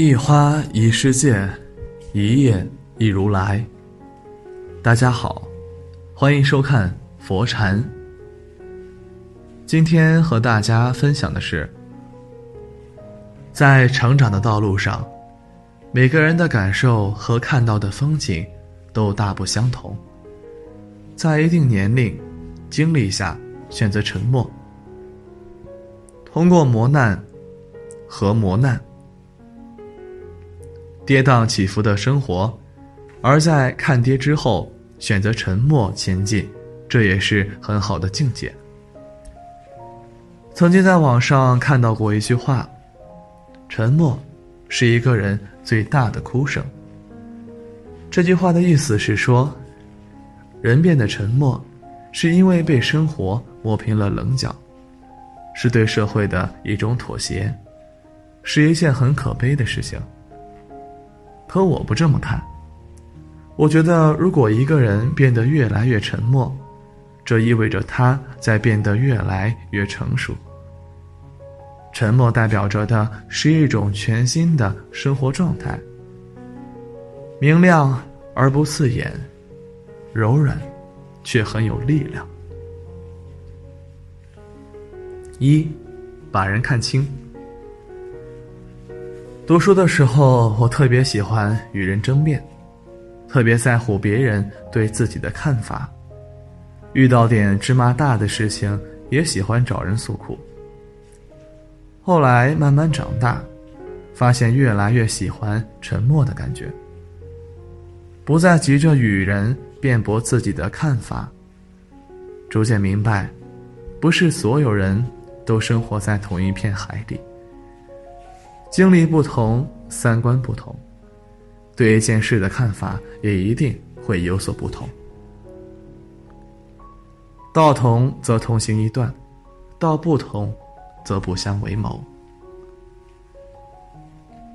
一花一世界，一叶一如来。大家好，欢迎收看佛禅。今天和大家分享的是，在成长的道路上，每个人的感受和看到的风景都大不相同。在一定年龄、经历下，选择沉默，通过磨难和磨难。跌宕起伏的生活，而在看跌之后选择沉默前进，这也是很好的境界。曾经在网上看到过一句话：“沉默是一个人最大的哭声。”这句话的意思是说，人变得沉默，是因为被生活磨平了棱角，是对社会的一种妥协，是一件很可悲的事情。可我不这么看。我觉得，如果一个人变得越来越沉默，这意味着他在变得越来越成熟。沉默代表着的是一种全新的生活状态，明亮而不刺眼，柔软，却很有力量。一，把人看清。读书的时候，我特别喜欢与人争辩，特别在乎别人对自己的看法。遇到点芝麻大的事情，也喜欢找人诉苦。后来慢慢长大，发现越来越喜欢沉默的感觉，不再急着与人辩驳自己的看法。逐渐明白，不是所有人都生活在同一片海里。经历不同，三观不同，对一件事的看法也一定会有所不同。道同则同行一段，道不同，则不相为谋。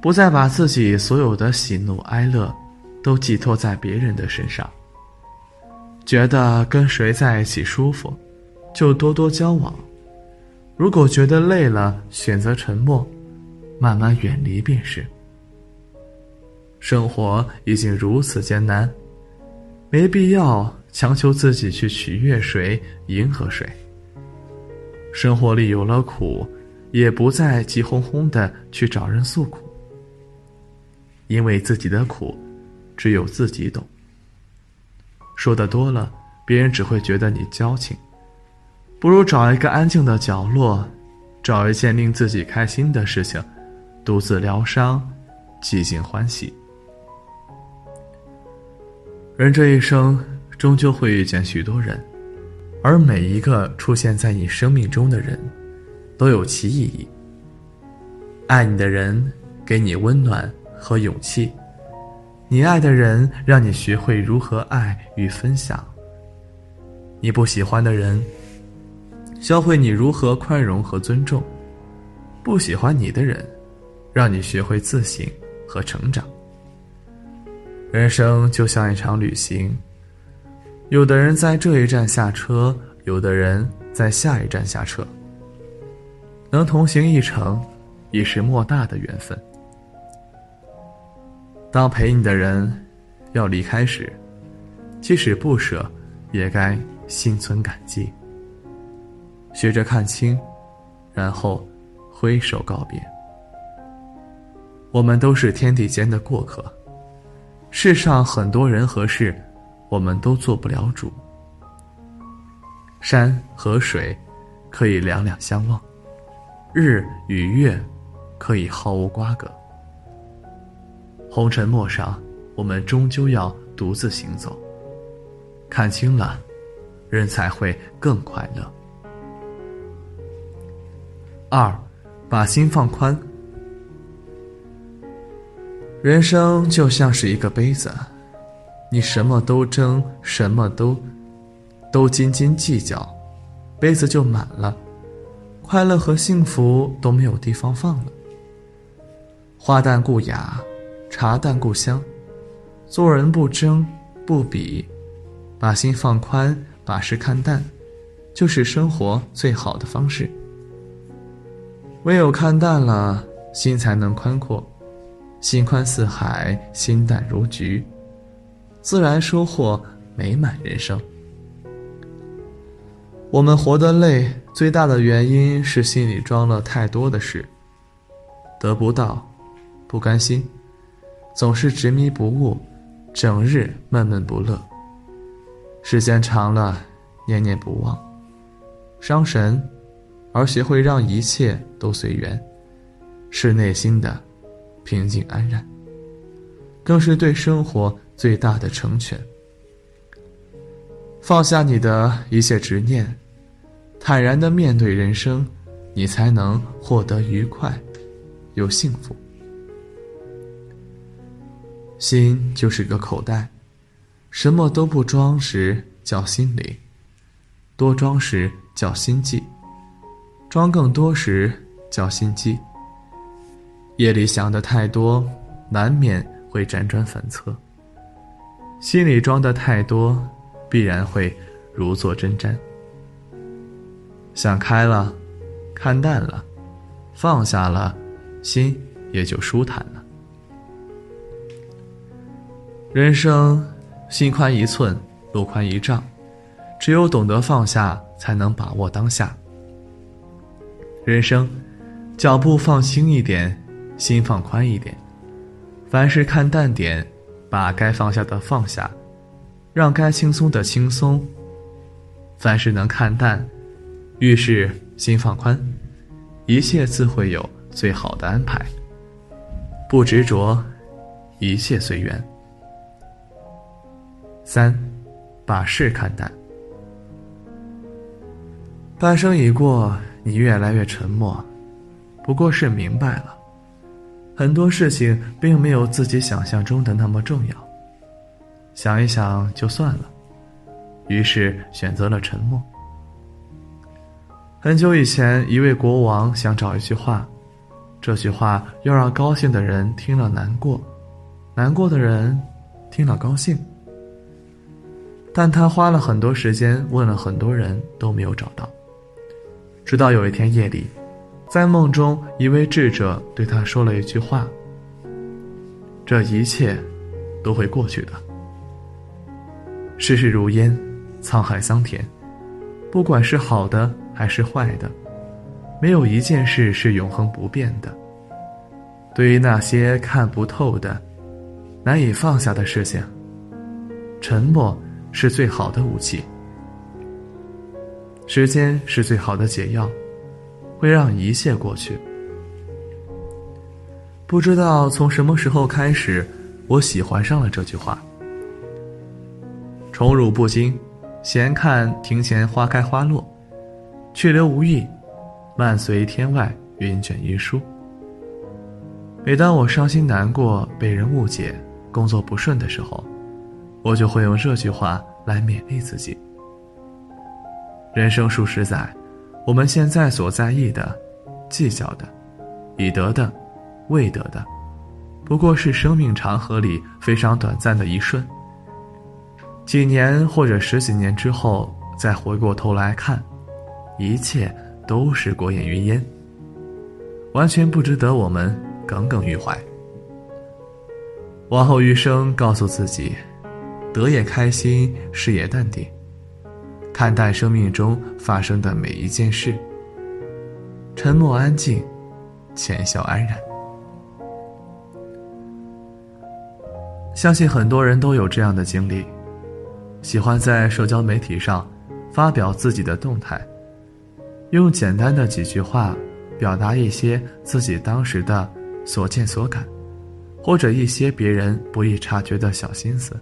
不再把自己所有的喜怒哀乐，都寄托在别人的身上。觉得跟谁在一起舒服，就多多交往；如果觉得累了，选择沉默。慢慢远离便是。生活已经如此艰难，没必要强求自己去取悦谁、迎合谁。生活里有了苦，也不再急哄哄的去找人诉苦，因为自己的苦，只有自己懂。说的多了，别人只会觉得你矫情。不如找一个安静的角落，找一件令自己开心的事情。独自疗伤，寂静欢喜。人这一生终究会遇见许多人，而每一个出现在你生命中的人，都有其意义。爱你的人给你温暖和勇气，你爱的人让你学会如何爱与分享。你不喜欢的人，教会你如何宽容和尊重。不喜欢你的人。让你学会自省和成长。人生就像一场旅行，有的人在这一站下车，有的人在下一站下车。能同行一程，已是莫大的缘分。当陪你的人要离开时，即使不舍，也该心存感激。学着看清，然后挥手告别。我们都是天地间的过客，世上很多人和事，我们都做不了主。山和水可以两两相望，日与月可以毫无瓜葛。红尘陌上，我们终究要独自行走。看清了，人才会更快乐。二，把心放宽。人生就像是一个杯子，你什么都争，什么都都斤斤计较，杯子就满了，快乐和幸福都没有地方放了。花淡故雅，茶淡故香，做人不争不比，把心放宽，把事看淡，就是生活最好的方式。唯有看淡了，心才能宽阔。心宽似海，心淡如菊，自然收获美满人生。我们活得累，最大的原因是心里装了太多的事。得不到，不甘心，总是执迷不悟，整日闷闷不乐。时间长了，念念不忘，伤神，而学会让一切都随缘，是内心的平静安然，更是对生活最大的成全。放下你的一切执念，坦然的面对人生，你才能获得愉快。又幸福，心就是个口袋，什么都不装时叫心灵，多装时叫心悸，装更多时叫心机。夜里想的太多，难免会辗转反侧；心里装的太多，必然会如坐针毡。想开了，看淡了，放下了。心也就舒坦了。人生，心宽一寸，路宽一丈，只有懂得放下，才能把握当下。人生，脚步放轻一点，心放宽一点，凡事看淡点，把该放下的放下，让该轻松的轻松。凡事能看淡，遇事心放宽，一切自会有。最好的安排，不执着，一切随缘。三，把事看淡。半生已过，你越来越沉默，不过是明白了，很多事情并没有自己想象中的那么重要。想一想就算了，于是选择了沉默。很久以前，一位国王想找一句话。这句话要让高兴的人听了难过，难过的人听了高兴。但他花了很多时间问了很多人都没有找到。直到有一天夜里，在梦中，一位智者对他说了一句话：“这一切都会过去的。世事如烟，沧海桑田，不管是好的还是坏的。”没有一件事是永恒不变的。对于那些看不透的、难以放下的事情，沉默是最好的武器。时间是最好的解药，会让一切过去。不知道从什么时候开始，我喜欢上了这句话：“宠辱不惊，闲看庭前花开花落，去留无意。”漫随天外云卷云舒。每当我伤心难过、被人误解、工作不顺的时候，我就会用这句话来勉励自己。人生数十载，我们现在所在意的、计较的、已得的、未得的，不过是生命长河里非常短暂的一瞬。几年或者十几年之后，再回过头来看，一切。都是过眼云烟，完全不值得我们耿耿于怀。往后余生，告诉自己，得也开心，失也淡定，看淡生命中发生的每一件事，沉默安静，浅笑安然。相信很多人都有这样的经历，喜欢在社交媒体上发表自己的动态。用简单的几句话，表达一些自己当时的所见所感，或者一些别人不易察觉的小心思。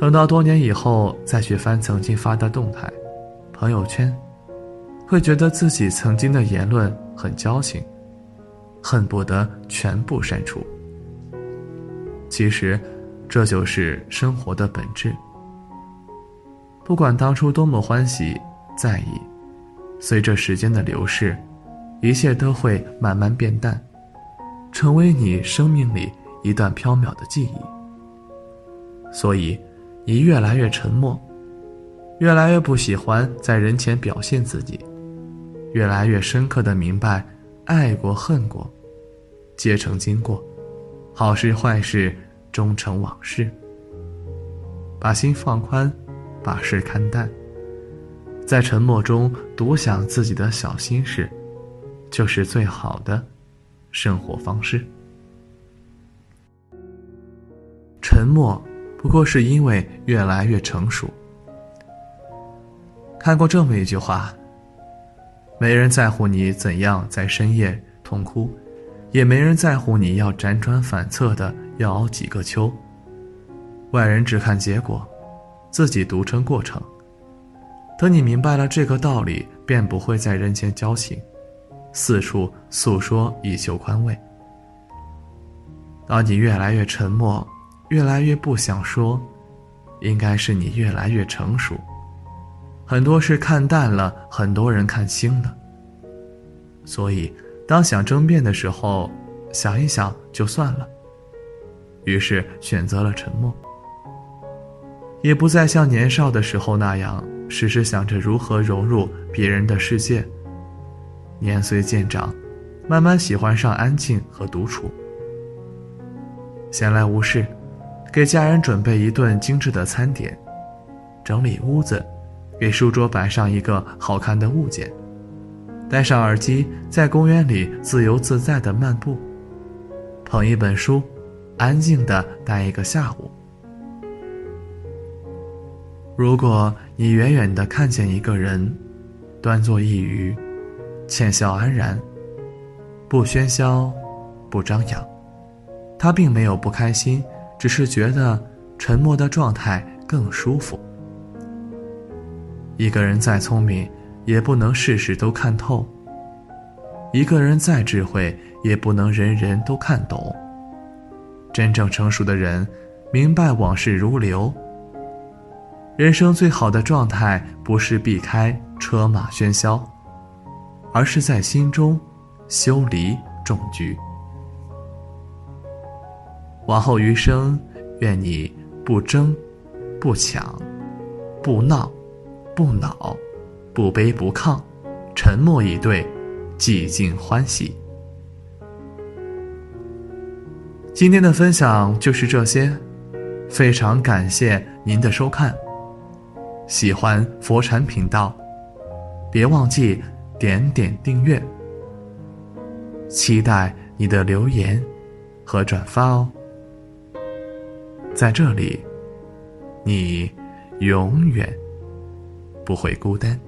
等到多年以后再去翻曾经发的动态、朋友圈，会觉得自己曾经的言论很矫情，恨不得全部删除。其实，这就是生活的本质。不管当初多么欢喜、在意。随着时间的流逝，一切都会慢慢变淡，成为你生命里一段飘渺的记忆。所以，你越来越沉默，越来越不喜欢在人前表现自己，越来越深刻的明白，爱过恨过，皆成经过。好事坏事终成往事。把心放宽，把事看淡，在沉默中独享自己的小心事，就是最好的生活方式。沉默不过是因为越来越成熟。看过这么一句话：没人在乎你怎样在深夜痛哭，也没人在乎你要辗转反侧的要熬几个秋。外人只看结果，自己独撑过程。等你明白了这个道理，便不会在人间矫情，四处诉说以求宽慰。当你越来越沉默。越来越不想说，应该是你越来越成熟。很多事看淡了，很多人看清了。所以，当想争辩的时候，想一想就算了。于是选择了沉默，也不再像年少的时候那样，时时想着如何融入别人的世界。年岁渐长，慢慢喜欢上安静和独处。闲来无事。给家人准备一顿精致的餐点，整理屋子，给书桌摆上一个好看的物件，戴上耳机，在公园里自由自在的漫步，捧一本书，安静的待一个下午。如果你远远的看见一个人，端坐一隅，浅笑安然，不喧嚣，不张扬，他并没有不开心。只是觉得沉默的状态更舒服。一个人再聪明，也不能事事都看透；一个人再智慧，也不能人人都看懂。真正成熟的人，明白往事如流。人生最好的状态，不是避开车马喧嚣，而是在心中修篱种菊。往后余生，愿你不争，不抢，不闹，不恼，不卑不亢，沉默以对，寂静欢喜。今天的分享就是这些，非常感谢您的收看。喜欢佛禅频道，别忘记点点订阅。期待你的留言和转发哦。在这里，你永远不会孤单。